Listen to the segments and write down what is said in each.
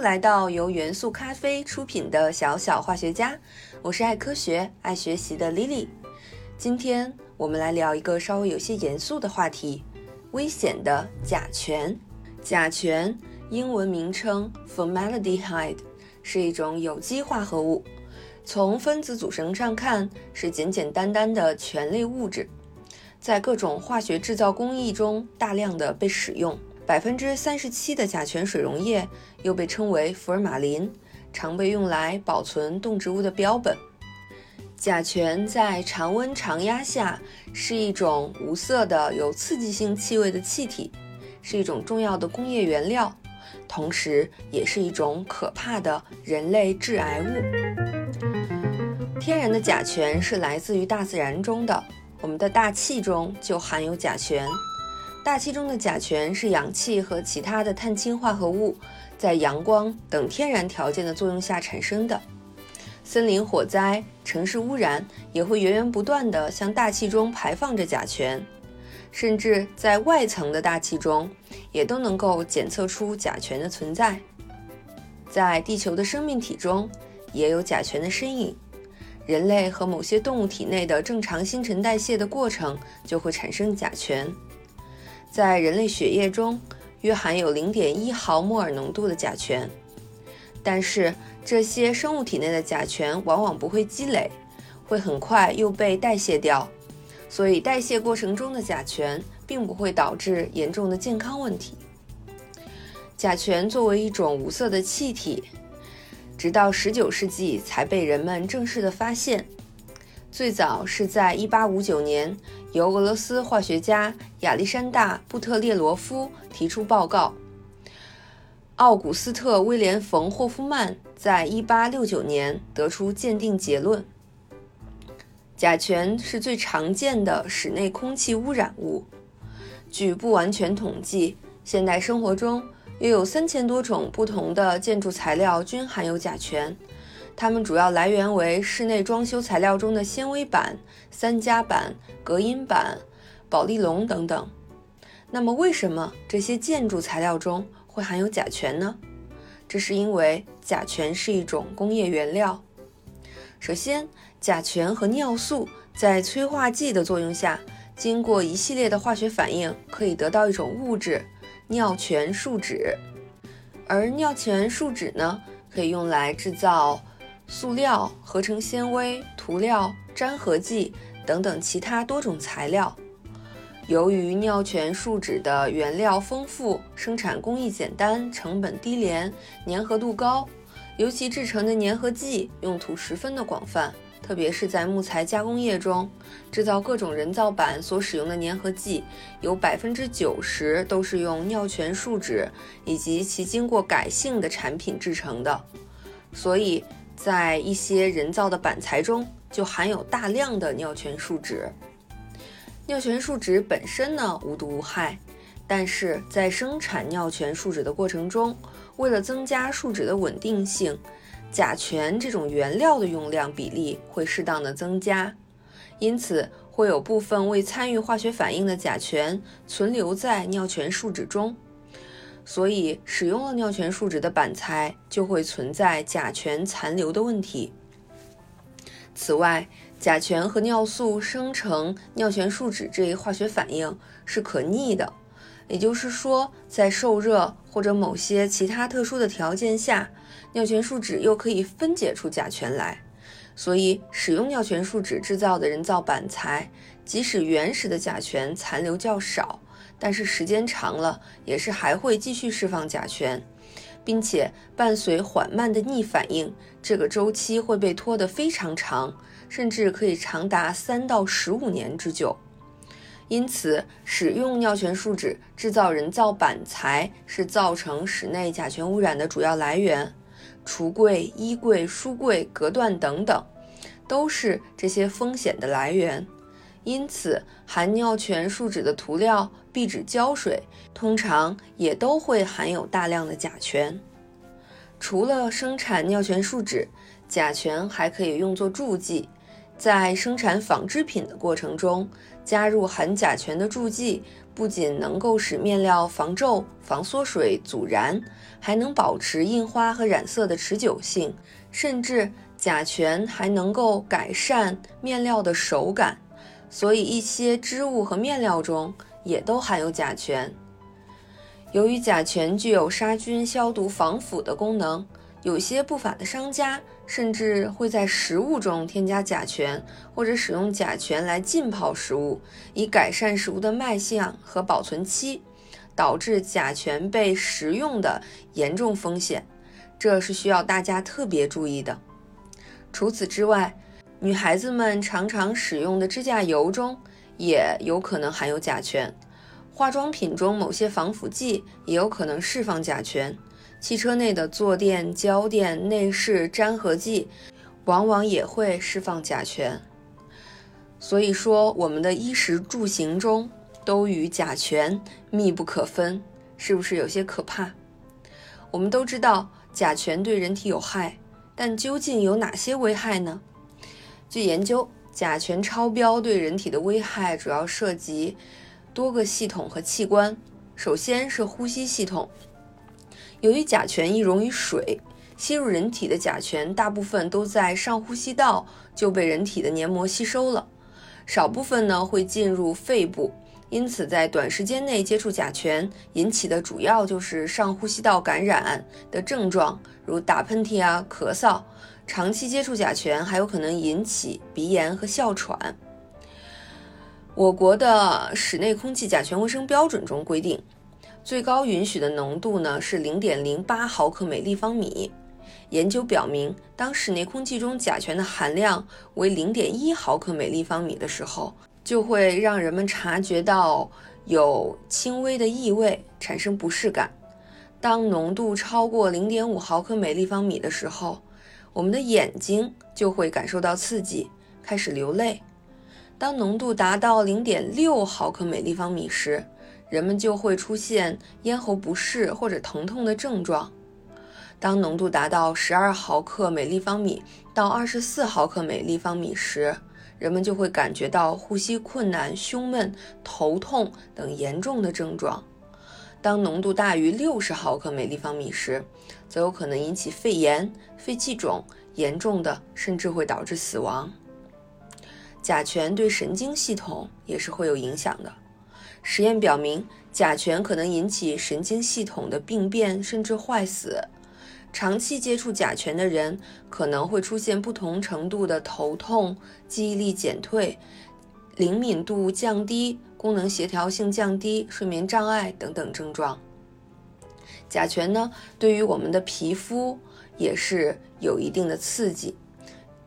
来到由元素咖啡出品的小小化学家，我是爱科学、爱学习的 Lily。今天我们来聊一个稍微有些严肃的话题：危险的甲醛。甲醛英文名称 formaldehyde，是一种有机化合物。从分子组成上看，是简简单单的醛类物质，在各种化学制造工艺中大量的被使用。百分之三十七的甲醛水溶液又被称为福尔马林，常被用来保存动植物的标本。甲醛在常温常压下是一种无色的有刺激性气味的气体，是一种重要的工业原料，同时也是一种可怕的人类致癌物。天然的甲醛是来自于大自然中的，我们的大气中就含有甲醛。大气中的甲醛是氧气和其他的碳氢化合物在阳光等天然条件的作用下产生的。森林火灾、城市污染也会源源不断地向大气中排放着甲醛，甚至在外层的大气中也都能够检测出甲醛的存在。在地球的生命体中也有甲醛的身影。人类和某些动物体内的正常新陈代谢的过程就会产生甲醛。在人类血液中约含有0.1毫摩尔浓度的甲醛，但是这些生物体内的甲醛往往不会积累，会很快又被代谢掉，所以代谢过程中的甲醛并不会导致严重的健康问题。甲醛作为一种无色的气体，直到19世纪才被人们正式的发现。最早是在1859年，由俄罗斯化学家亚历山大·布特列罗夫提出报告。奥古斯特·威廉·冯·霍夫曼在1869年得出鉴定结论：甲醛是最常见的室内空气污染物。据不完全统计，现代生活中约有三千多种不同的建筑材料均含有甲醛。它们主要来源为室内装修材料中的纤维板、三夹板、隔音板、保丽龙等等。那么，为什么这些建筑材料中会含有甲醛呢？这是因为甲醛是一种工业原料。首先，甲醛和尿素在催化剂的作用下，经过一系列的化学反应，可以得到一种物质——尿醛树脂。而尿醛树脂呢，可以用来制造。塑料、合成纤维、涂料、粘合剂等等其他多种材料。由于尿醛树脂的原料丰富、生产工艺简单、成本低廉、粘合度高，尤其制成的粘合剂用途十分的广泛，特别是在木材加工业中，制造各种人造板所使用的粘合剂，有百分之九十都是用尿醛树脂以及其经过改性的产品制成的，所以。在一些人造的板材中，就含有大量的尿醛树脂。尿醛树脂本身呢无毒无害，但是在生产尿醛树脂的过程中，为了增加树脂的稳定性，甲醛这种原料的用量比例会适当的增加，因此会有部分未参与化学反应的甲醛存留在尿醛树脂中。所以，使用了尿醛树脂的板材就会存在甲醛残留的问题。此外，甲醛和尿素生成尿醛树脂这一化学反应是可逆的，也就是说，在受热或者某些其他特殊的条件下，尿醛树脂又可以分解出甲醛来。所以，使用尿醛树脂制造的人造板材，即使原始的甲醛残留较少。但是时间长了，也是还会继续释放甲醛，并且伴随缓慢的逆反应，这个周期会被拖得非常长，甚至可以长达三到十五年之久。因此，使用尿醛树脂制造人造板材是造成室内甲醛污染的主要来源。橱柜、衣柜、书柜、隔断等等，都是这些风险的来源。因此，含尿醛树脂的涂料、壁纸、胶水通常也都会含有大量的甲醛。除了生产尿醛树脂，甲醛还可以用作助剂，在生产纺织品的过程中，加入含甲醛的助剂不仅能够使面料防皱、防缩水、阻燃，还能保持印花和染色的持久性，甚至甲醛还能够改善面料的手感。所以，一些织物和面料中也都含有甲醛。由于甲醛具有杀菌、消毒、防腐的功能，有些不法的商家甚至会在食物中添加甲醛，或者使用甲醛来浸泡食物，以改善食物的卖相和保存期，导致甲醛被食用的严重风险。这是需要大家特别注意的。除此之外，女孩子们常常使用的指甲油中也有可能含有甲醛，化妆品中某些防腐剂也有可能释放甲醛，汽车内的坐垫、胶垫、内饰粘合剂往往也会释放甲醛。所以说，我们的衣食住行中都与甲醛密不可分，是不是有些可怕？我们都知道甲醛对人体有害，但究竟有哪些危害呢？据研究，甲醛超标对人体的危害主要涉及多个系统和器官。首先是呼吸系统，由于甲醛易溶于水，吸入人体的甲醛大部分都在上呼吸道就被人体的黏膜吸收了，少部分呢会进入肺部。因此，在短时间内接触甲醛引起的主要就是上呼吸道感染的症状，如打喷嚏啊、咳嗽。长期接触甲醛还有可能引起鼻炎和哮喘。我国的室内空气甲醛卫生标准中规定，最高允许的浓度呢是零点零八毫克每立方米。研究表明，当室内空气中甲醛的含量为零点一毫克每立方米的时候，就会让人们察觉到有轻微的异味，产生不适感。当浓度超过零点五毫克每立方米的时候，我们的眼睛就会感受到刺激，开始流泪。当浓度达到零点六毫克每立方米时，人们就会出现咽喉不适或者疼痛的症状。当浓度达到十二毫克每立方米到二十四毫克每立方米时，人们就会感觉到呼吸困难、胸闷、头痛等严重的症状。当浓度大于六十毫克每立方米时，则有可能引起肺炎、肺气肿，严重的甚至会导致死亡。甲醛对神经系统也是会有影响的。实验表明，甲醛可能引起神经系统的病变，甚至坏死。长期接触甲醛的人可能会出现不同程度的头痛、记忆力减退、灵敏度降低。功能协调性降低、睡眠障碍等等症状。甲醛呢，对于我们的皮肤也是有一定的刺激。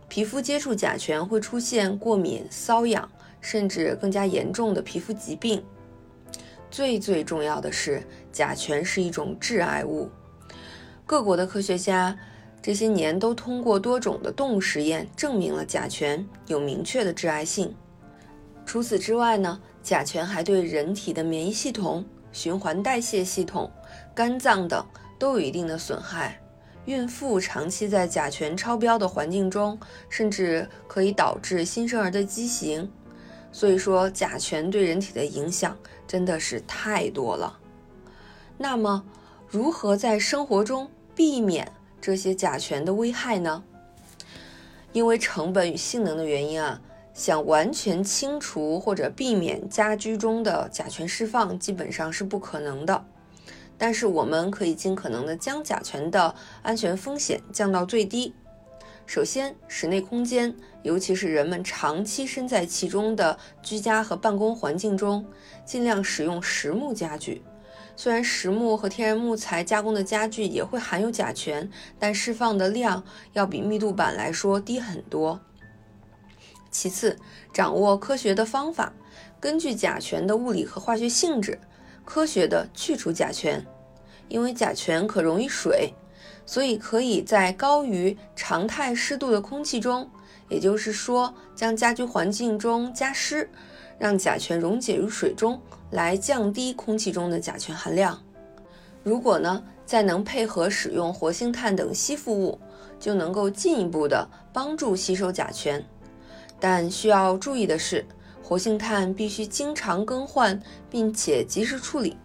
皮肤接触甲醛会出现过敏、瘙痒，甚至更加严重的皮肤疾病。最最重要的是，甲醛是一种致癌物。各国的科学家这些年都通过多种的动物实验证明了甲醛有明确的致癌性。除此之外呢？甲醛还对人体的免疫系统、循环代谢系统、肝脏等都有一定的损害。孕妇长期在甲醛超标的环境中，甚至可以导致新生儿的畸形。所以说，甲醛对人体的影响真的是太多了。那么，如何在生活中避免这些甲醛的危害呢？因为成本与性能的原因啊。想完全清除或者避免家居中的甲醛释放，基本上是不可能的。但是我们可以尽可能的将甲醛的安全风险降到最低。首先，室内空间，尤其是人们长期身在其中的居家和办公环境中，尽量使用实木家具。虽然实木和天然木材加工的家具也会含有甲醛，但释放的量要比密度板来说低很多。其次，掌握科学的方法，根据甲醛的物理和化学性质，科学的去除甲醛。因为甲醛可溶于水，所以可以在高于常态湿度的空气中，也就是说，将家居环境中加湿，让甲醛溶解于水中，来降低空气中的甲醛含量。如果呢，再能配合使用活性炭等吸附物，就能够进一步的帮助吸收甲醛。但需要注意的是，活性炭必须经常更换，并且及时处理，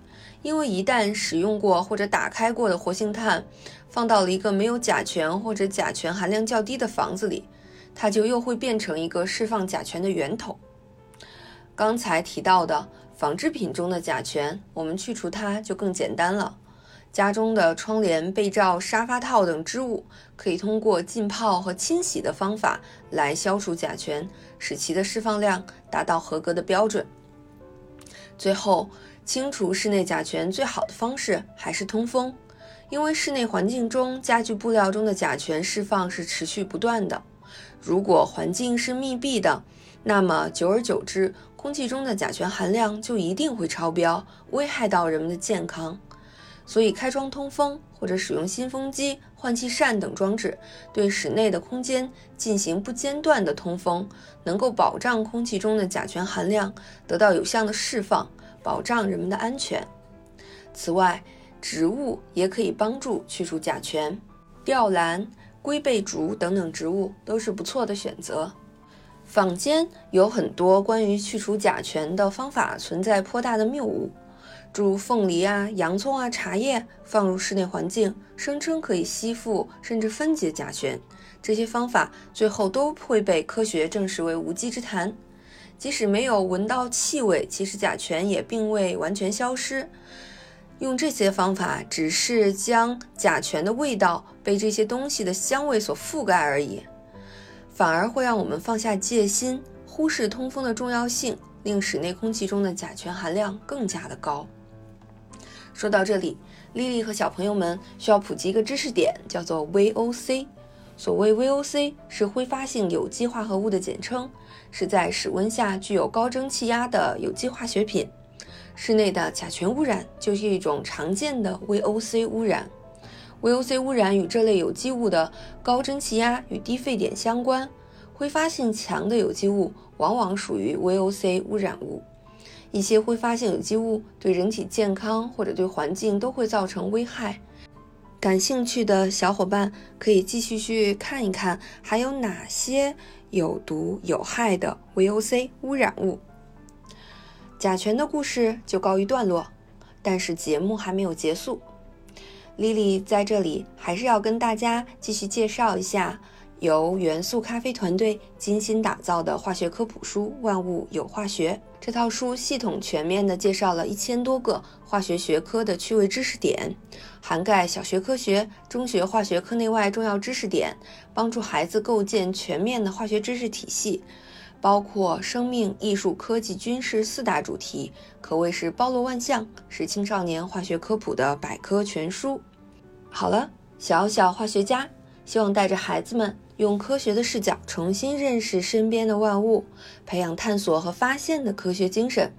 因为一旦使用过或者打开过的活性炭放到了一个没有甲醛或者甲醛含量较低的房子里，它就又会变成一个释放甲醛的源头。刚才提到的纺织品中的甲醛，我们去除它就更简单了。家中的窗帘、被罩、沙发套等织物，可以通过浸泡和清洗的方法来消除甲醛，使其的释放量达到合格的标准。最后，清除室内甲醛最好的方式还是通风，因为室内环境中家具布料中的甲醛释放是持续不断的。如果环境是密闭的，那么久而久之，空气中的甲醛含量就一定会超标，危害到人们的健康。所以，开窗通风或者使用新风机、换气扇等装置，对室内的空间进行不间断的通风，能够保障空气中的甲醛含量得到有效的释放，保障人们的安全。此外，植物也可以帮助去除甲醛，吊兰、龟背竹等等植物都是不错的选择。坊间有很多关于去除甲醛的方法，存在颇大的谬误。诸如凤梨啊、洋葱啊、茶叶放入室内环境，声称可以吸附甚至分解甲醛，这些方法最后都会被科学证实为无稽之谈。即使没有闻到气味，其实甲醛也并未完全消失。用这些方法只是将甲醛的味道被这些东西的香味所覆盖而已，反而会让我们放下戒心，忽视通风的重要性，令室内空气中的甲醛含量更加的高。说到这里，丽丽和小朋友们需要普及一个知识点，叫做 VOC。所谓 VOC 是挥发性有机化合物的简称，是在室温下具有高蒸汽压的有机化学品。室内的甲醛污染就是一种常见的 VOC 污染。VOC 污染与这类有机物的高蒸汽压与低沸点相关，挥发性强的有机物往往属于 VOC 污染物。一些挥发性有机物对人体健康或者对环境都会造成危害。感兴趣的小伙伴可以继续去看一看，还有哪些有毒有害的 VOC 污染物。甲醛的故事就告一段落，但是节目还没有结束。莉莉在这里还是要跟大家继续介绍一下。由元素咖啡团队精心打造的化学科普书《万物有化学》这套书，系统全面地介绍了一千多个化学学科的趣味知识点，涵盖小学科学、中学化学课内外重要知识点，帮助孩子构建全面的化学知识体系，包括生命、艺术、科技、军事四大主题，可谓是包罗万象，是青少年化学科普的百科全书。好了，小小化学家。希望带着孩子们用科学的视角重新认识身边的万物，培养探索和发现的科学精神。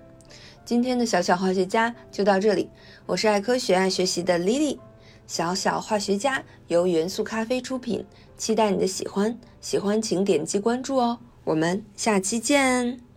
今天的小小化学家就到这里，我是爱科学爱学习的 Lily。小小化学家由元素咖啡出品，期待你的喜欢，喜欢请点击关注哦。我们下期见。